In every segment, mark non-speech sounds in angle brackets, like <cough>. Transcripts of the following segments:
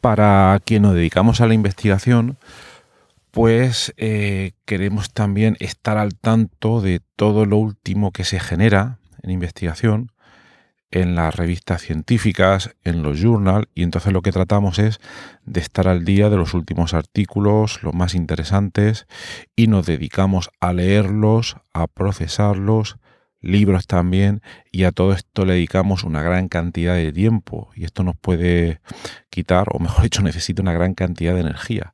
Para quien nos dedicamos a la investigación, pues eh, queremos también estar al tanto de todo lo último que se genera en investigación en las revistas científicas, en los journals, y entonces lo que tratamos es de estar al día de los últimos artículos, los más interesantes, y nos dedicamos a leerlos, a procesarlos, libros también, y a todo esto le dedicamos una gran cantidad de tiempo, y esto nos puede quitar, o mejor <laughs> dicho, necesita una gran cantidad de energía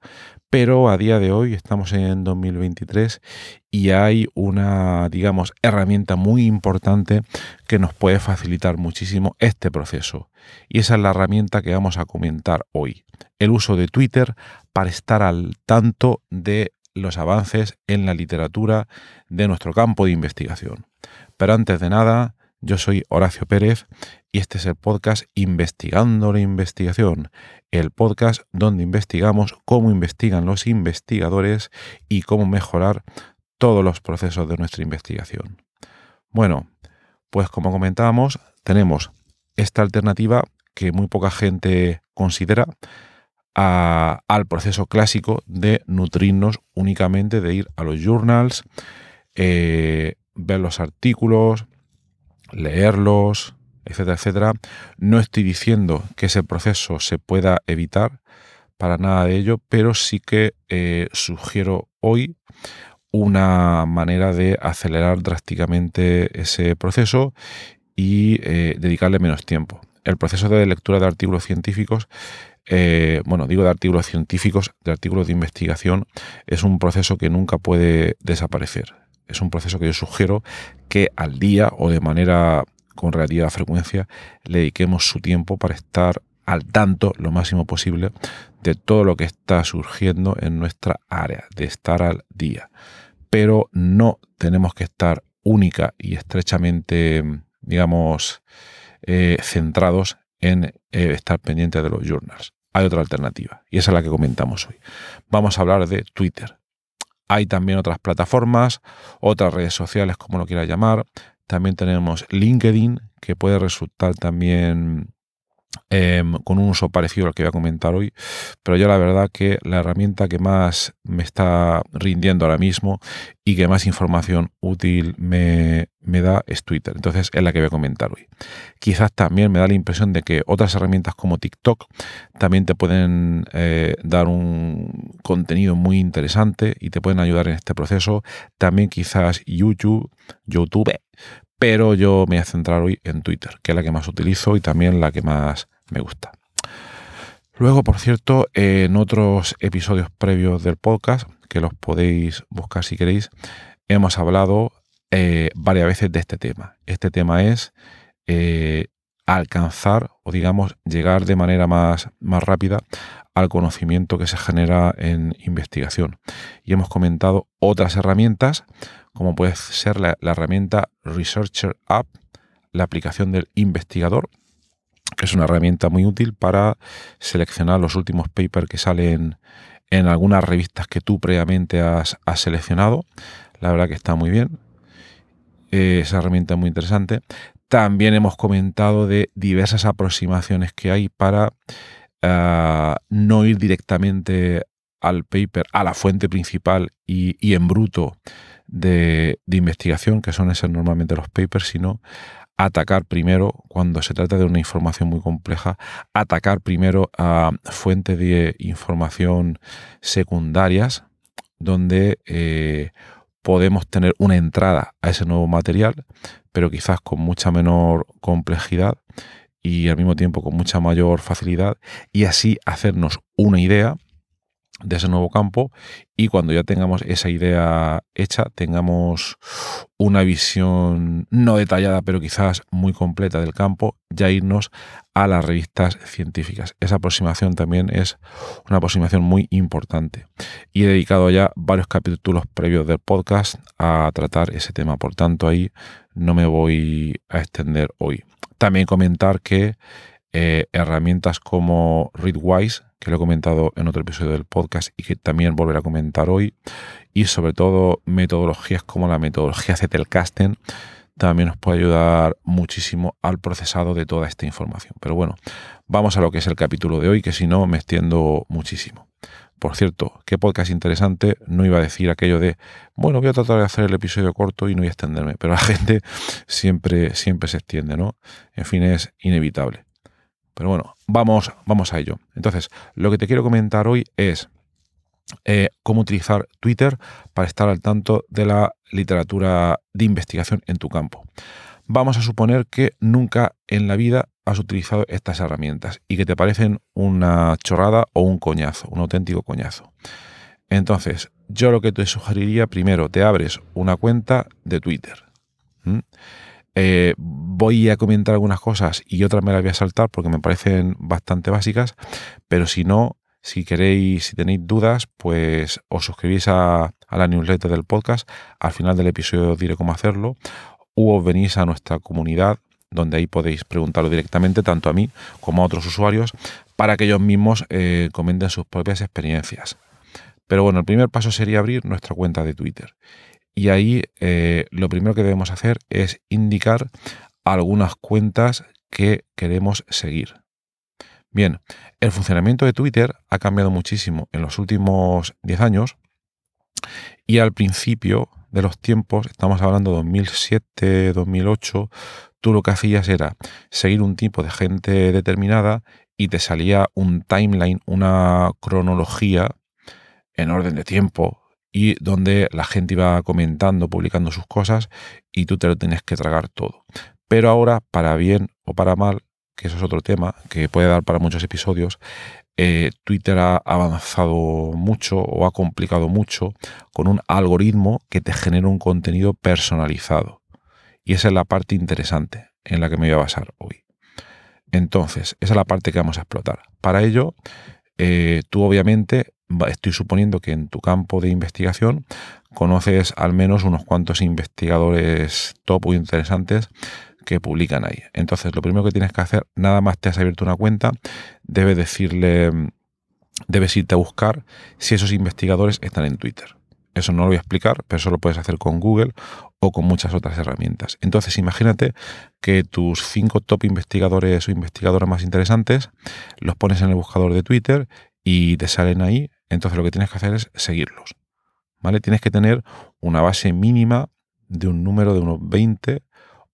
pero a día de hoy estamos en 2023 y hay una, digamos, herramienta muy importante que nos puede facilitar muchísimo este proceso. Y esa es la herramienta que vamos a comentar hoy. El uso de Twitter para estar al tanto de los avances en la literatura de nuestro campo de investigación. Pero antes de nada, yo soy Horacio Pérez y este es el podcast Investigando la Investigación, el podcast donde investigamos cómo investigan los investigadores y cómo mejorar todos los procesos de nuestra investigación. Bueno, pues como comentábamos, tenemos esta alternativa que muy poca gente considera al proceso clásico de nutrirnos únicamente de ir a los journals, eh, ver los artículos, leerlos, etcétera, etcétera. No estoy diciendo que ese proceso se pueda evitar, para nada de ello, pero sí que eh, sugiero hoy una manera de acelerar drásticamente ese proceso y eh, dedicarle menos tiempo. El proceso de lectura de artículos científicos eh, bueno, digo de artículos científicos, de artículos de investigación, es un proceso que nunca puede desaparecer. Es un proceso que yo sugiero que al día o de manera con relativa frecuencia le dediquemos su tiempo para estar al tanto lo máximo posible de todo lo que está surgiendo en nuestra área, de estar al día. Pero no tenemos que estar única y estrechamente, digamos, eh, centrados en eh, estar pendientes de los journals. Hay otra alternativa y esa es la que comentamos hoy. Vamos a hablar de Twitter. Hay también otras plataformas, otras redes sociales, como lo quiera llamar, también tenemos LinkedIn, que puede resultar también em, con un uso parecido al que voy a comentar hoy, pero yo la verdad que la herramienta que más me está rindiendo ahora mismo y que más información útil me, da es Twitter. Entonces es la que voy a comentar hoy. Quizás también me da la impresión de que otras herramientas como TikTok también te pueden eh, dar un contenido muy interesante y te pueden ayudar en este proceso. También quizás YouTube, YouTube pero yo me voy a centrar hoy en Twitter, que es la que más utilizo y también la que más me gusta. Luego, por cierto, en otros episodios previos del podcast, que los podéis buscar si queréis, hemos hablado eh, varias veces de este tema. Este tema es eh, alcanzar o digamos llegar de manera más, más rápida al conocimiento que se genera en investigación. Y hemos comentado otras herramientas como puede ser la, herramienta Researcher App, la aplicación del investigador, que es una herramienta muy útil para seleccionar los últimos papers que salen en algunas revistas que tú previamente has, seleccionado. La verdad que está muy bien. Esa herramienta muy interesante. También hemos comentado de diversas aproximaciones que hay para ah, no ir directamente al paper, a la fuente principal y, y en bruto de, investigación, que son esos normalmente los papers, sino atacar primero, cuando se trata de una información muy compleja, atacar primero a fuentes de información secundarias, donde eh, podemos tener una entrada a ese nuevo material, pero quizás con mucha menor complejidad y al mismo tiempo con mucha mayor facilidad, y así hacernos una idea de ese nuevo campo. Y cuando ya tengamos esa idea hecha, tengamos una visión no detallada, pero quizás muy completa del campo, ya irnos a las revistas científicas. Esa aproximación también es una aproximación muy importante. Y he dedicado ya varios capítulos previos del podcast a tratar ese tema, por tanto ahí no me voy a extender hoy. También comentar que eh, herramientas como Readwise, que lo he comentado en otro episodio del podcast y que también volveré a comentar hoy, y sobre todo metodologías como la metodología Zettelkasten, también nos puede ayudar muchísimo al procesado de toda esta información. Pero bueno, vamos a lo que es el capítulo de hoy, que si no me extiendo muchísimo. Por cierto, qué podcast interesante. No iba a decir aquello de, bueno, voy a tratar de hacer el episodio corto y no voy a extenderme, pero la <laughs> gente siempre, siempre se extiende, ¿no? En fin, es inevitable. Pero bueno, vamos, vamos a ello. Entonces, lo que te quiero comentar hoy es eh, cómo utilizar Twitter para estar al tanto de la literatura de investigación en tu campo. Vamos a suponer que nunca en la vida has utilizado estas herramientas y que te parecen una chorrada o un coñazo, un auténtico coñazo. Entonces, yo lo que te sugeriría primero, te abres una cuenta de Twitter. Eh, voy a comentar algunas cosas y otras me las voy a saltar porque me parecen bastante básicas, pero si no, si queréis, si tenéis dudas, pues os suscribís a, la newsletter del podcast. Al final del episodio os diré cómo hacerlo. O os venís a nuestra comunidad donde ahí podéis preguntarlo directamente tanto a mí como a otros usuarios para que ellos mismos eh, comenten sus propias experiencias. Pero bueno, el primer paso sería abrir nuestra cuenta de Twitter. Y ahí eh, lo primero que debemos hacer es indicar algunas cuentas que queremos seguir. Bien, el funcionamiento de Twitter ha cambiado muchísimo en los últimos 10 años y al principio de los tiempos, estamos hablando de 2007, 2008, tú lo que hacías era seguir un tipo de gente determinada y te salía un timeline, una cronología en orden de tiempo y donde la gente iba comentando, publicando sus cosas y tú te lo tenías que tragar todo. Pero ahora, para bien o para mal, que eso es otro tema que puede dar para muchos episodios, eh, Twitter ha avanzado mucho o ha complicado mucho con un algoritmo que te genera un contenido personalizado. Y esa es la parte interesante en la que me voy a basar hoy. Entonces, esa es la parte que vamos a explotar. Para ello, eh, tú obviamente, estoy suponiendo que en tu campo de investigación conoces al menos unos cuantos investigadores top o interesantes que publican ahí. Entonces, lo primero que tienes que hacer, nada más te has abierto una cuenta, debes decirle, debes irte a buscar si esos investigadores están en Twitter. Eso no lo voy a explicar, pero eso lo puedes hacer con Google o con muchas otras herramientas. Entonces, imagínate que tus cinco top investigadores o investigadoras más interesantes los pones en el buscador de Twitter y te salen ahí. Entonces, lo que tienes que hacer es seguirlos. ¿Vale? Tienes que tener una base mínima de un número de unos 20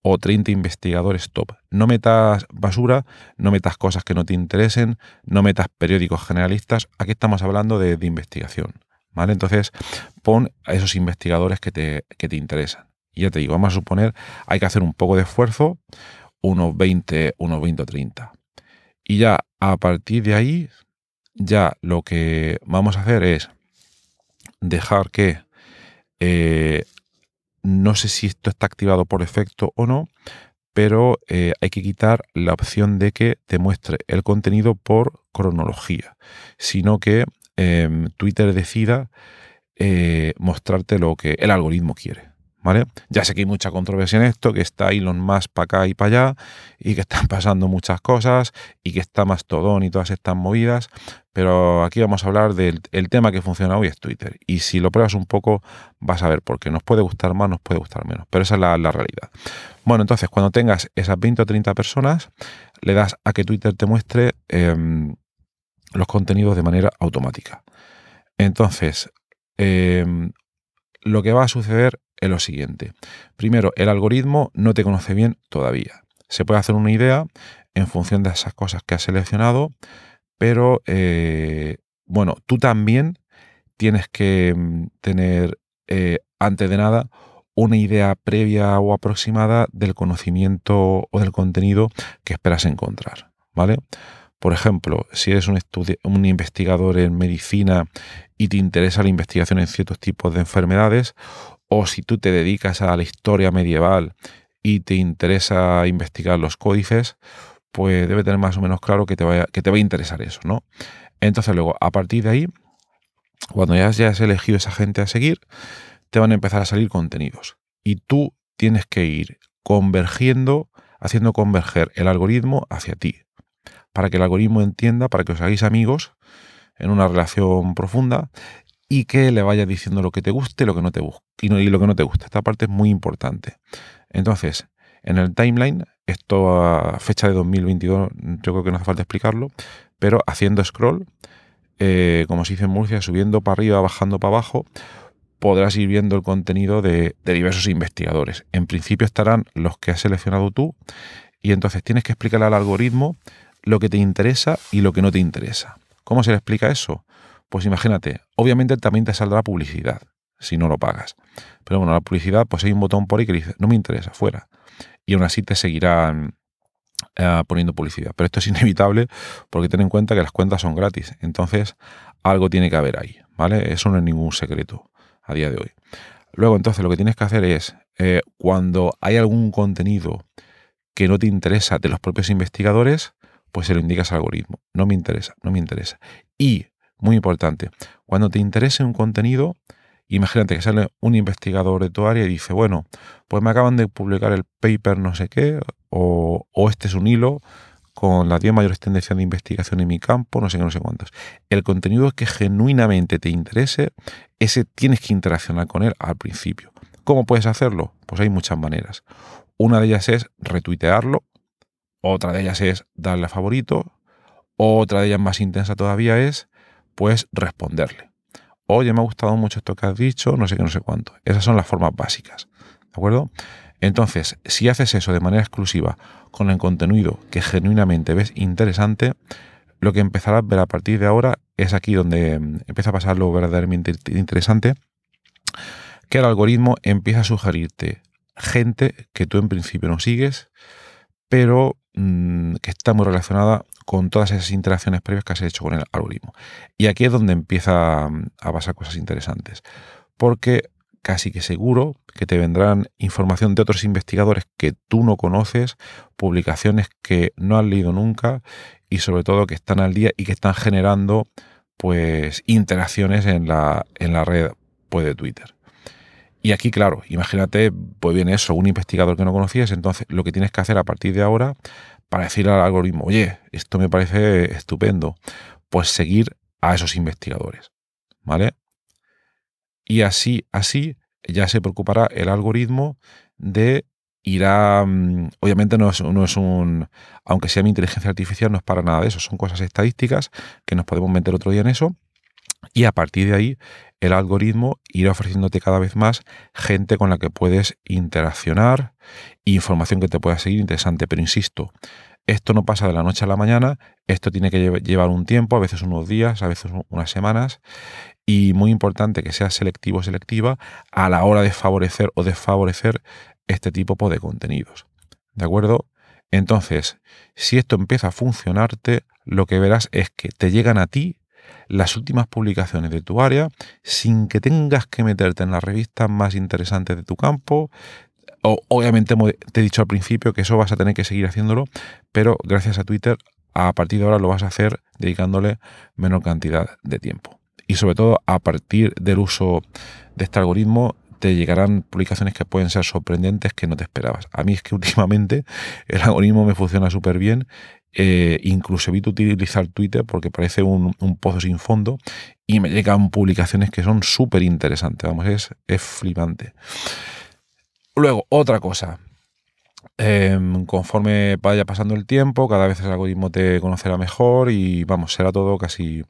o 30 investigadores top. No metas basura, no metas cosas que no te interesen, no metas periódicos generalistas. Aquí estamos hablando de investigación. ¿vale? Entonces, pon a esos investigadores que te, te interesan. Y ya te digo, vamos a suponer, hay que hacer un poco de esfuerzo, unos 20, unos 20 o 30. Y ya a partir de ahí, ya lo que vamos a hacer es dejar que, eh, no sé si esto está activado por efecto o no, pero eh, hay que quitar la opción de que te muestre el contenido por cronología, sino que Em, Twitter decida eh, mostrarte lo que el algoritmo quiere. ¿Vale? Ya sé que hay mucha controversia en esto, que está Elon Musk para acá y para allá, y que están <laughs> pasando muchas cosas, y que está Mastodon y todas estas movidas, pero aquí vamos a hablar del tema que funciona hoy es Twitter. Y si lo pruebas un poco, vas a ver por qué. Nos puede gustar más, nos puede gustar menos, pero esa es la, realidad. Bueno, entonces, cuando tengas esas 20 o 30 personas, le das a que Twitter te muestre em, los contenidos de manera automática. Entonces, em, lo que va a suceder es lo siguiente. Primero, el algoritmo no te conoce bien todavía. Se puede hacer una idea en función de esas cosas que has seleccionado, pero eh, bueno, tú también tienes que mm, tener, eh, antes de nada, una idea previa o aproximada del conocimiento o del contenido que esperas encontrar, ¿vale? Por ejemplo, si eres un, investigador en medicina y te interesa la investigación en ciertos tipos de enfermedades, o si tú te dedicas a la historia medieval y te interesa investigar los códices, pues debe tener más o menos claro que te, va a interesar eso, ¿no? Entonces luego, a partir de ahí, cuando ya hayas elegido esa gente a seguir, te van a empezar a salir contenidos. Y tú tienes que ir convergiendo, haciendo converger el algoritmo hacia ti para que el algoritmo entienda, para que os hagáis amigos en una relación profunda y que le vaya diciendo lo que te guste lo que no te y, y lo que no te gusta. Esta parte es muy importante. Entonces, en el timeline, esto a fecha de 2022, yo creo que no hace falta explicarlo, pero haciendo scroll, eh, como se dice en Murcia, subiendo para arriba, bajando para abajo, podrás ir viendo el contenido de, diversos investigadores. En principio estarán los que has seleccionado tú y entonces tienes que explicarle al algoritmo lo que te interesa y lo que no te interesa. ¿Cómo se le explica eso? Pues imagínate, obviamente también te saldrá publicidad si no lo pagas. Pero bueno, la publicidad, pues hay un botón por ahí que dice, no me interesa, fuera. Y aún así te seguirán eh, poniendo publicidad. Pero esto es <laughs> inevitable porque ten en cuenta que las cuentas son gratis. Entonces, algo tiene que haber ahí, ¿vale? Eso no es ningún secreto a día de hoy. Luego, entonces, lo que tienes que hacer es, eh, cuando hay algún contenido que no te interesa de los propios investigadores, pues se lo indicas al algoritmo. No me interesa, no me interesa. Y, muy importante, cuando te interese un contenido, imagínate que sale un investigador de tu área y dice, bueno, pues me acaban de publicar el paper no sé qué, o, este es un hilo con las 10 mayores tendencias de investigación en mi campo, no sé qué, no sé cuántos. El contenido que genuinamente te interese, ese tienes que interaccionar con él al principio. ¿Cómo puedes hacerlo? Pues hay muchas maneras. Una de ellas es retuitearlo, otra de ellas es darle a favorito, otra de ellas más intensa todavía es pues responderle. Oye, me ha gustado mucho esto que has dicho, no sé qué, no sé cuánto. Esas son las formas básicas. ¿De acuerdo? Entonces, si haces eso de manera exclusiva con el contenido que genuinamente ves interesante, lo que empezarás a ver a partir de ahora es aquí donde mm, empieza a pasar lo verdaderamente interesante, que el algoritmo empieza a sugerirte gente que tú en principio no sigues, pero mm, que está muy relacionada con todas esas interacciones previas que has hecho con el algoritmo. Y aquí es donde empieza mm, a pasar cosas interesantes, porque casi que seguro que te vendrán información de otros investigadores que tú no conoces, publicaciones que no has leído nunca y sobre todo que están al día y que están generando pues interacciones en la, en la red pues, de Twitter. Y aquí, claro, imagínate, pues viene eso, un investigador que no conocías, entonces lo que tienes que hacer a partir de ahora para decir al algoritmo, oye, esto me parece estupendo, pues seguir a esos investigadores, ¿vale? Y así, así ya se preocupará el algoritmo de ir a... Mm, obviamente no es, no es un... Aunque sea mi inteligencia artificial, no es para nada de eso. Son cosas estadísticas que nos podemos meter otro día en eso. Y a partir de ahí, el algoritmo irá ofreciéndote cada vez más gente con la que puedes interaccionar, información que te pueda seguir interesante. Pero insisto, esto no pasa de la noche a la mañana, esto tiene que llevar un tiempo, a veces unos días, a veces unas semanas, y muy importante que sea selectivo o selectiva a la hora de favorecer o desfavorecer este tipo de contenidos. ¿De acuerdo? Entonces, si esto empieza a funcionarte, lo que verás es que te llegan a ti las últimas publicaciones de tu área sin que tengas que meterte en las revistas más interesantes de tu campo, obviamente te he dicho al principio que eso vas a tener que seguir haciéndolo, pero gracias a Twitter a partir de ahora lo vas a hacer dedicándole menor cantidad de tiempo. Y sobre todo a partir del uso de este algoritmo te llegarán publicaciones que pueden ser sorprendentes que no te esperabas. A mí es que <laughs> últimamente el algoritmo me funciona súper bien. Eh, incluso evito utilizar Twitter porque parece un, pozo sin fondo y me llegan publicaciones que son súper interesantes. Vamos, es, es flipante. Luego, otra cosa. Em, conforme vaya pasando el tiempo, cada vez el algoritmo te conocerá mejor y vamos, será todo casi,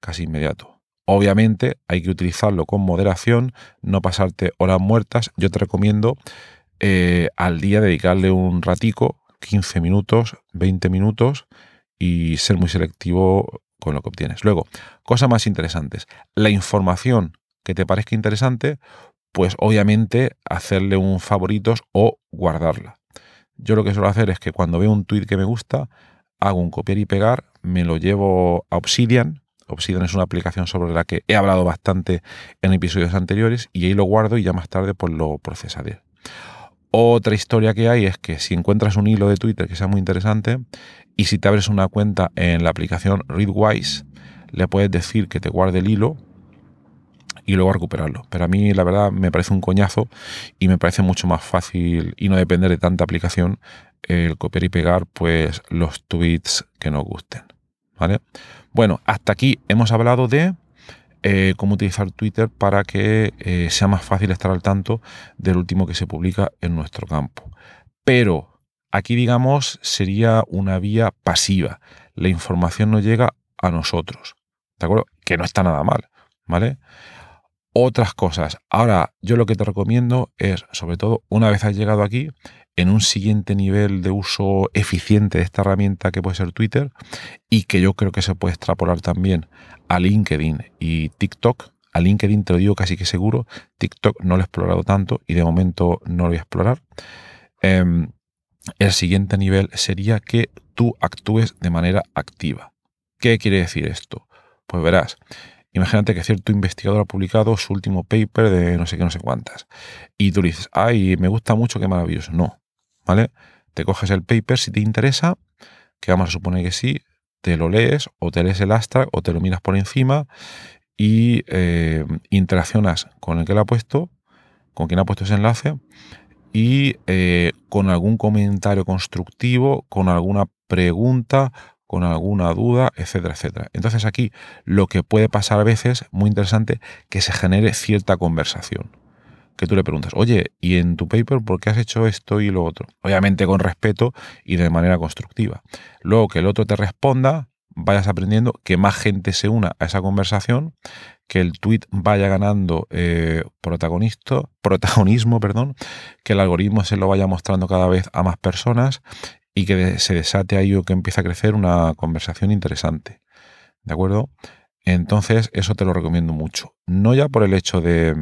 casi inmediato. Obviamente hay que utilizarlo con moderación, no pasarte horas muertas. Yo te recomiendo eh, al día dedicarle un ratico, 15 minutos, 20 minutos y ser muy selectivo con lo que obtienes. Luego, cosas más interesantes. La información que te parezca interesante, pues obviamente hacerle un favoritos o guardarla. Yo lo que suelo hacer es que cuando veo un tweet que me gusta, hago un copiar y pegar, me lo llevo a Obsidian. Obsidian es una aplicación sobre la que he hablado bastante en episodios anteriores y ahí lo guardo y ya más tarde pues lo procesaré. Otra historia que hay es que si encuentras un hilo de Twitter que sea muy interesante y si te abres una cuenta en la aplicación Readwise, le puedes decir que te guarde el hilo y luego recuperarlo. Pero a mí la verdad me parece un coñazo y me parece mucho más fácil y no depender de tanta aplicación el copiar y pegar pues los tweets que nos gusten. ¿Vale? Bueno, hasta aquí hemos hablado de eh, cómo utilizar Twitter para que eh, sea más fácil estar al tanto del último que se publica en nuestro campo. Pero aquí, digamos, sería una vía pasiva. La información no llega a nosotros. ¿De acuerdo? Que no está nada mal. ¿Vale? Otras cosas. Ahora, yo lo que te recomiendo es, sobre todo, una vez has llegado aquí, en un siguiente nivel de uso eficiente de esta herramienta que puede ser Twitter y que yo creo que se puede extrapolar también a LinkedIn y TikTok. A LinkedIn te lo digo casi que seguro, TikTok no lo he explorado tanto y de momento no lo voy a explorar. Em, el siguiente nivel sería que tú actúes de manera activa. ¿Qué quiere decir esto? Pues verás, Imagínate que cierto investigador ha publicado su último paper de no sé qué, no sé cuántas. Y tú dices, ay, me gusta mucho, qué maravilloso. No, ¿vale? Te coges el paper si te interesa, que vamos a suponer que sí, te lo lees o te lees el Astra o te lo miras por encima y eh, interaccionas con el que lo ha puesto, con quien ha puesto ese enlace y eh, con algún comentario constructivo, con alguna pregunta, con alguna duda, etcétera, etcétera. Entonces aquí lo que puede pasar a veces, muy interesante, que se genere cierta conversación que tú le preguntas, oye, ¿y en tu paper por qué has hecho esto y lo otro? Obviamente con respeto y de manera constructiva. Luego que el otro te responda, vayas aprendiendo, que más gente se una a esa conversación, que el tweet vaya ganando eh, protagonismo, <laughs> perdón, que el algoritmo se lo vaya mostrando cada vez a más personas y que se desate ahí o que empiece a crecer una conversación interesante. ¿De acuerdo? Entonces, eso te lo recomiendo mucho. No ya por el hecho de,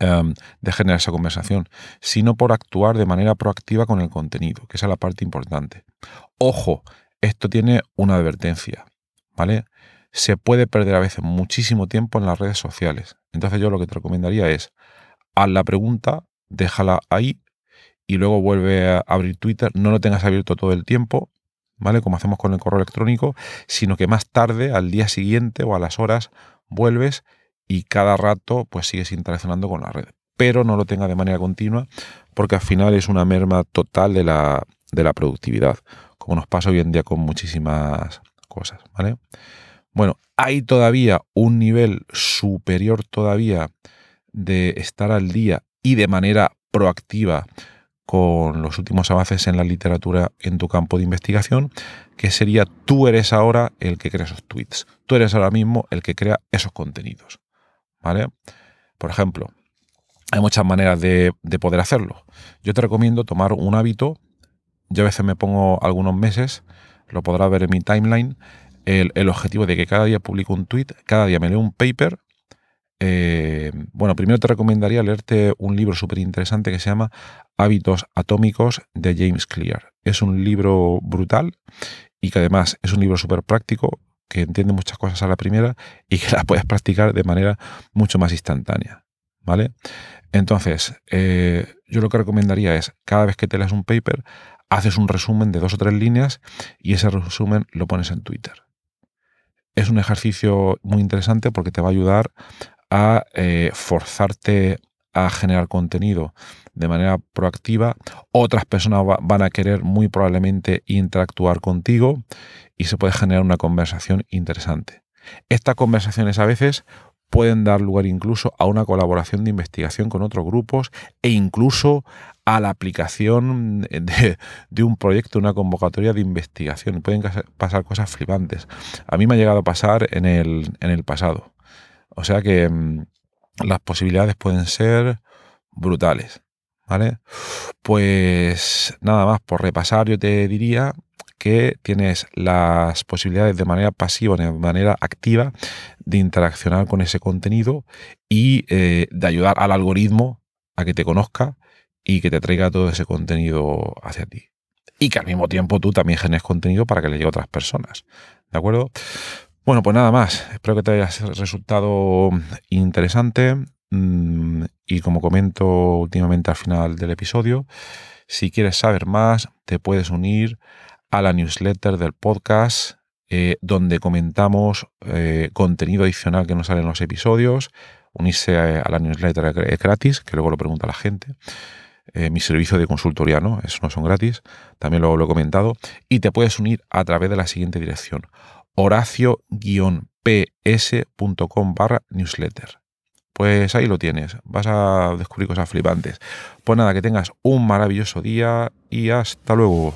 Em, de generar esa conversación, sino por actuar de manera proactiva con el contenido, que esa es la parte importante. Ojo, esto tiene una advertencia, ¿vale? Se puede perder a veces muchísimo tiempo en las redes sociales. Entonces yo lo que te recomendaría es, haz la pregunta, déjala ahí y luego vuelve a abrir Twitter, no lo tengas abierto todo el tiempo, ¿vale? Como hacemos con el correo electrónico, sino que más tarde, al día siguiente o a las horas, vuelves y cada rato pues sigues interaccionando con la red. Pero no lo tenga de manera continua porque al final es una merma total de la, de la productividad, como nos pasa hoy en día con muchísimas cosas, ¿vale? Bueno, hay todavía un nivel superior todavía de estar al día y de manera proactiva con los últimos avances en la literatura en tu campo de investigación, que sería tú eres ahora el que crea esos tweets, tú eres ahora mismo el que crea esos contenidos. ¿Vale? Por ejemplo, hay muchas maneras de, poder hacerlo. Yo te recomiendo tomar un hábito. Yo a veces me pongo algunos meses, lo podrás ver en mi timeline, el, objetivo de que cada día publico un tweet, cada día me leo un paper. Eh, bueno, primero te recomendaría leerte un libro súper interesante que se llama Hábitos Atómicos de James Clear. Es un libro brutal y que además es un libro súper práctico que entiende muchas cosas a la primera y que <laughs> las puedes practicar de manera mucho más instantánea. ¿Vale? Entonces, eh, yo lo que recomendaría es, cada vez que te leas un paper, haces un resumen de dos o tres líneas y ese resumen lo pones en Twitter. Es un ejercicio muy interesante porque te va a ayudar a eh, forzarte a generar contenido de manera proactiva. Otras personas van a querer muy probablemente interactuar contigo y se puede generar una conversación interesante. Estas conversaciones a veces pueden dar lugar incluso a una colaboración de investigación con otros grupos e incluso a la aplicación de, un proyecto, una convocatoria de investigación. Pueden pasar cosas flipantes. A mí me ha llegado a pasar en el, en el pasado. O sea que mm, las posibilidades pueden ser brutales. ¿Vale? Pues nada más, por repasar, yo te diría que tienes las posibilidades de manera pasiva, de manera activa, de interaccionar con ese contenido y eh, de ayudar al algoritmo a que te conozca y que te traiga todo ese contenido hacia ti. Y que al mismo tiempo tú también generes contenido para que le llegue a otras personas. ¿De acuerdo? Bueno, pues nada más. Espero que te haya resultado interesante. Mm, y como comento últimamente al final del episodio, si quieres saber más, te puedes unir a la newsletter del podcast, eh, donde comentamos eh, contenido adicional que no sale en los episodios. Unirse a, la newsletter es gratis, que luego lo pregunta la gente. Eh, mi servicio de consultoría no, eso no son gratis, también lo he comentado. Y te puedes unir a través de la siguiente dirección, horacio ps.com barra newsletter. Pues ahí lo tienes, vas a descubrir cosas flipantes. Pues nada, que tengas un maravilloso día y hasta luego.